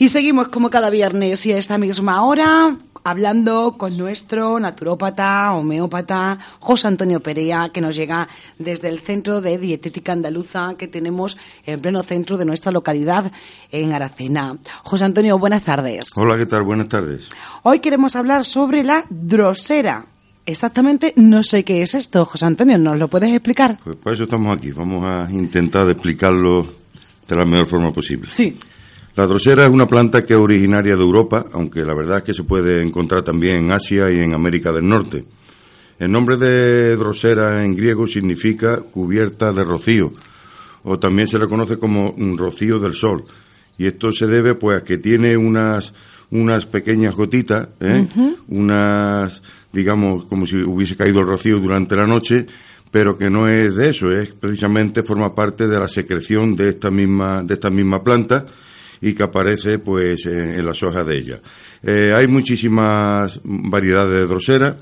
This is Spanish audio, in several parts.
Y seguimos como cada viernes y a esta misma hora hablando con nuestro naturópata, homeópata, José Antonio Perea, que nos llega desde el Centro de Dietética Andaluza que tenemos en pleno centro de nuestra localidad, en Aracena. José Antonio, buenas tardes. Hola, ¿qué tal? Buenas tardes. Hoy queremos hablar sobre la drosera. Exactamente no sé qué es esto, José Antonio, ¿nos lo puedes explicar? Pues por eso estamos aquí, vamos a intentar explicarlo de la mejor forma posible. Sí. La drosera es una planta que es originaria de Europa, aunque la verdad es que se puede encontrar también en Asia y en América del Norte. El nombre de drosera en griego significa cubierta de rocío, o también se le conoce como rocío del sol. Y esto se debe pues a que tiene unas, unas pequeñas gotitas, ¿eh? unas, digamos, como si hubiese caído el rocío durante la noche, pero que no es de eso, es precisamente forma parte de la secreción de esta misma, de esta misma planta y que aparece pues en, las hojas de ella. Eh, hay muchísimas variedades de drosera.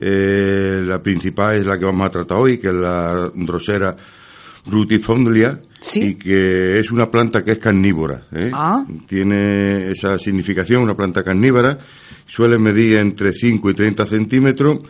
Eh, la principal es la que vamos a tratar hoy, que es la drosera rutifondlia, y que es una planta que es carnívora. ¿eh? Ah. Tiene esa significación, una planta carnívora. Suele medir entre 5 y 30 centímetros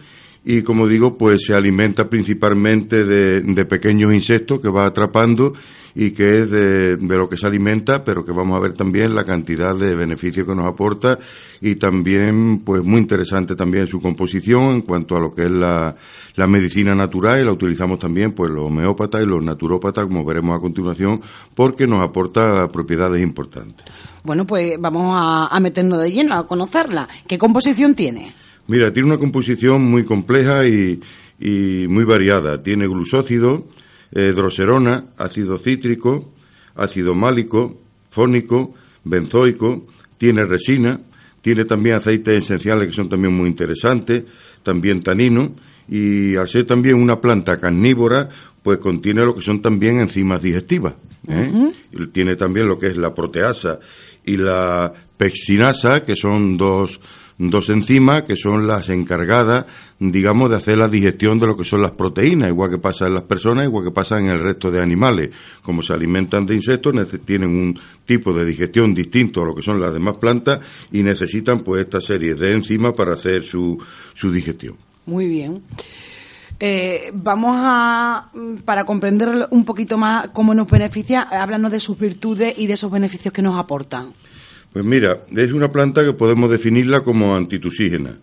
y como digo, pues se alimenta principalmente de, de pequeños insectos que va atrapando y que es de, lo que se alimenta, pero que vamos a ver también la cantidad de beneficios que nos aporta y también, pues muy interesante también su composición en cuanto a lo que es la, la medicina natural y la utilizamos también pues los homeópatas y los naturópatas, como veremos a continuación, porque nos aporta propiedades importantes. Bueno, pues vamos a, a meternos de lleno a conocerla. ¿Qué composición tiene? Mira, tiene una composición muy compleja y, y muy variada. Tiene glusócido, eh, droserona, ácido cítrico, ácido málico, fónico, benzoico, tiene resina, tiene también aceites esenciales que son también muy interesantes, también tanino, y al ser también una planta carnívora, pues contiene lo que son también enzimas digestivas. ¿eh? Tiene también lo que es la proteasa y la pexinasa, que son dos, dos enzimas que son las encargadas, digamos, de hacer la digestión de lo que son las proteínas, igual que pasa en las personas, igual que pasa en el resto de animales. Como se alimentan de insectos, tienen un tipo de digestión distinto a lo que son las demás plantas y necesitan pues esta serie de enzimas para hacer su, su digestión. Muy bien. Eh, vamos a, para comprender un poquito más cómo nos beneficia, háblanos de sus virtudes y de esos beneficios que nos aportan. Pues mira, es una planta que podemos definirla como antitusígena,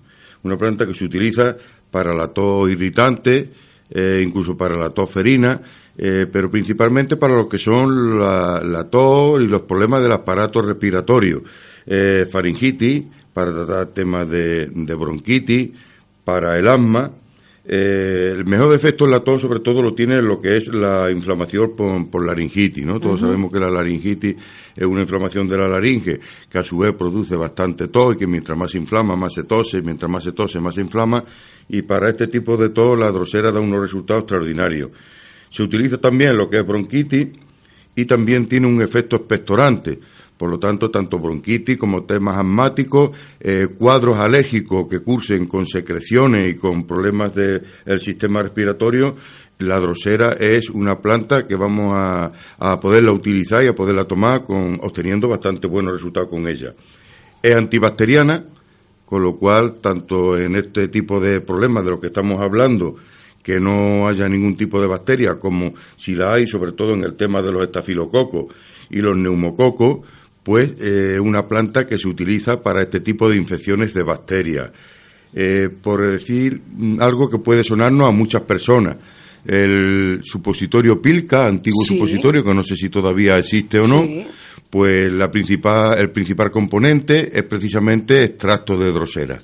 una planta que se utiliza para la tos irritante, eh, incluso para la tos ferina, eh, pero principalmente para lo que son la, tos y los problemas del aparato respiratorio, eh, faringitis, para tratar temas de bronquitis, para el asma, eh, el mejor efecto en la tos, sobre todo, lo tiene lo que es la inflamación por, laringitis, ¿no? Todos sabemos que la laringitis es una inflamación de la laringe, que a su vez produce bastante tos y que mientras más se inflama, más se tose, mientras más se tose, más se inflama, y para este tipo de tos la drosera da unos resultados extraordinarios. Se utiliza también lo que es bronquitis y también tiene un efecto expectorante por lo tanto, tanto bronquitis como temas asmáticos, eh, cuadros alérgicos que cursen con secreciones y con problemas del sistema respiratorio, la drosera es una planta que vamos a, a, poderla utilizar y a poderla tomar con, obteniendo bastante buenos resultados con ella. Es antibacteriana, con lo cual, tanto en este tipo de problemas de los que estamos hablando, que no haya ningún tipo de bacteria, como si la hay, sobre todo en el tema de los estafilococos y los neumococos, pues eh, una planta que se utiliza para este tipo de infecciones de bacterias. Eh, por decir algo que puede sonarnos a muchas personas, el supositorio Pilca, antiguo supositorio, que no sé si todavía existe o no, pues la principal, el principal componente es precisamente extracto de drosera.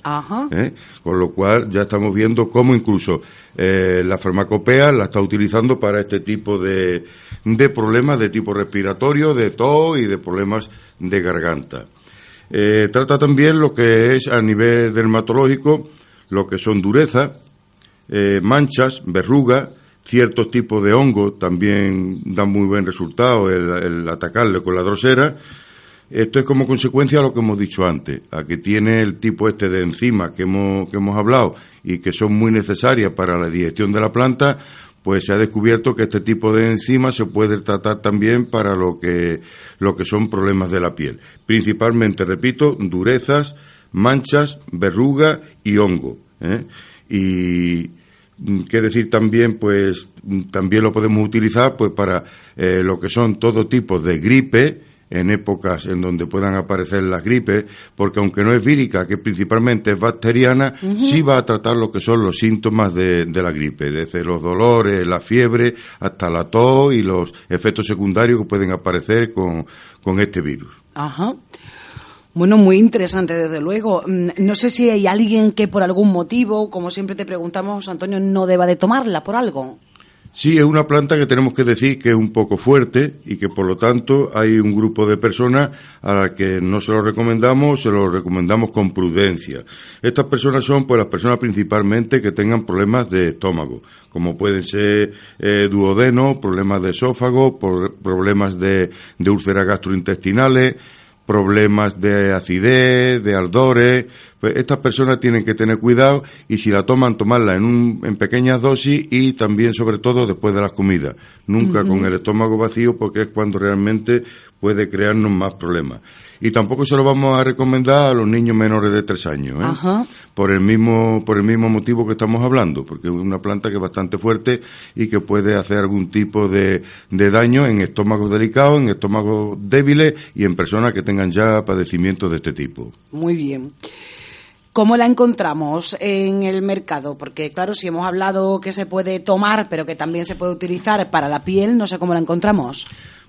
¿eh? Con lo cual ya estamos viendo cómo incluso eh, la farmacopea la está utilizando para este tipo de, de problemas de tipo respiratorio, de tos y de problemas de garganta. Eh, trata también lo que es a nivel dermatológico, lo que son dureza, manchas, verrugas, ciertos tipos de hongos también dan muy buen resultado el, atacarle con la drosera. Esto es como consecuencia de lo que hemos dicho antes, a que tiene el tipo este de enzimas que hemos, que hemos hablado y que son muy necesarias para la digestión de la planta, pues se ha descubierto que este tipo de enzimas se puede tratar también para lo que, lo que son problemas de la piel. Principalmente, repito, durezas, manchas, verruga y hongo. ¿eh? Y qué decir también, pues también lo podemos utilizar pues para eh, lo que son todo tipo de gripe, en épocas en donde puedan aparecer las gripes, porque aunque no es vírica, que principalmente es bacteriana, sí va a tratar lo que son los síntomas de, de, la gripe, desde los dolores, la fiebre, hasta la tos y los efectos secundarios que pueden aparecer con, con este virus. Ajá. Bueno, muy interesante, desde luego. Mm, no sé si hay alguien que por algún motivo, como siempre te preguntamos, Antonio, no deba de tomarla por algo. Sí, es una planta que tenemos que decir que es un poco fuerte y que por lo tanto hay un grupo de personas a las que no se lo recomendamos, se lo recomendamos con prudencia. Estas personas son pues las personas principalmente que tengan problemas de estómago, como pueden ser eh, duodeno, problemas de esófago, problemas de, de úlceras gastrointestinales, problemas de acidez, de ardores. Pues estas personas tienen que tener cuidado y si la toman, tomarla en, un, en pequeñas dosis y también, sobre todo, después de las comidas. Nunca con el estómago vacío porque es cuando realmente puede crearnos más problemas y tampoco se lo vamos a recomendar a los niños menores de tres años, ¿eh? por el mismo por el mismo motivo que estamos hablando, porque es una planta que es bastante fuerte y que puede hacer algún tipo de, de daño en estómagos delicados, en estómagos débiles y en personas que tengan ya padecimientos de este tipo. Muy bien. ¿Cómo la encontramos en el mercado? Porque, claro, si hemos hablado que se puede tomar, pero que también se puede utilizar para la piel, no sé cómo la encontramos.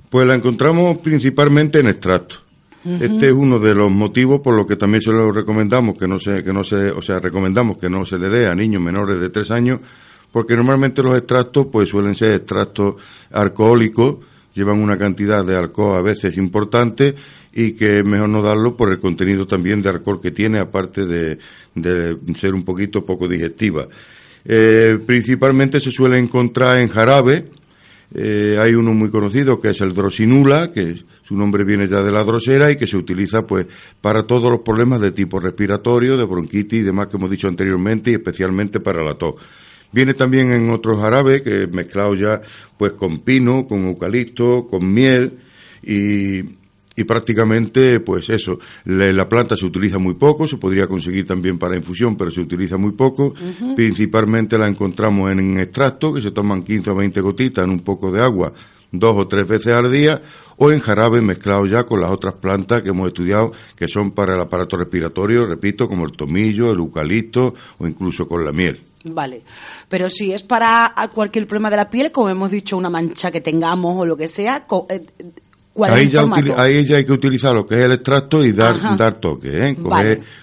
Pues la encontramos principalmente en extracto. Este es uno de los motivos por los que también se lo recomendamos que no se, que no se, o sea, recomendamos que no se le dé a niños menores de tres años, porque normalmente los extractos pues suelen ser extractos alcohólicos, llevan una cantidad de alcohol a veces importante y que es mejor no darlo por el contenido también de alcohol que tiene, aparte de, de ser un poquito poco digestiva. Eh, principalmente se suele encontrar en jarabe, eh, hay uno muy conocido que es el drosinula, que su nombre viene ya de la drosera y que se utiliza pues para todos los problemas de tipo respiratorio, de bronquitis y demás que hemos dicho anteriormente y especialmente para la tos. Viene también en otros árabes que mezclado ya pues con pino, con eucalipto, con miel y, y prácticamente pues eso. La, planta se utiliza muy poco se podría conseguir también para infusión pero se utiliza muy poco. Principalmente la encontramos en extracto que se toman 15 o 20 gotitas en un poco de agua dos o tres veces al día o en jarabe mezclado ya con las otras plantas que hemos estudiado que son para el aparato respiratorio, repito, como el tomillo, el eucalipto o incluso con la miel. Vale, pero si es para cualquier problema de la piel, como hemos dicho, una mancha que tengamos o lo que sea, eh, ahí, ya ahí ya hay que utilizar lo que es el extracto y dar, dar toque, ¿eh?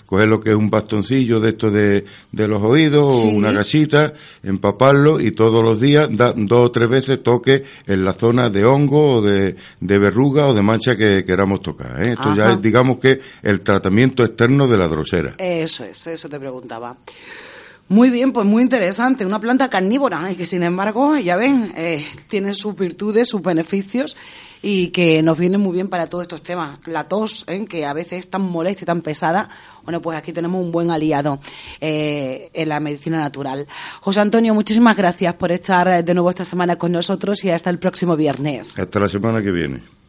Coger, lo que es un bastoncillo de esto de, de los oídos o una gasita, empaparlo y todos los días da, dos o tres veces toque en la zona de hongo o de, de verruga o de mancha que queramos tocar. ¿eh? Esto ya es, digamos que, el tratamiento externo de la drosera. Eso es, eso te preguntaba. Muy bien, pues muy interesante. Una planta carnívora y que sin embargo, ya ven, eh, tiene sus virtudes, sus beneficios y que nos viene muy bien para todos estos temas. La tos, ¿eh? que a veces es tan molesta y tan pesada, bueno, pues aquí tenemos un buen aliado eh, en la medicina natural. José Antonio, muchísimas gracias por estar de nuevo esta semana con nosotros y hasta el próximo viernes. Hasta la semana que viene.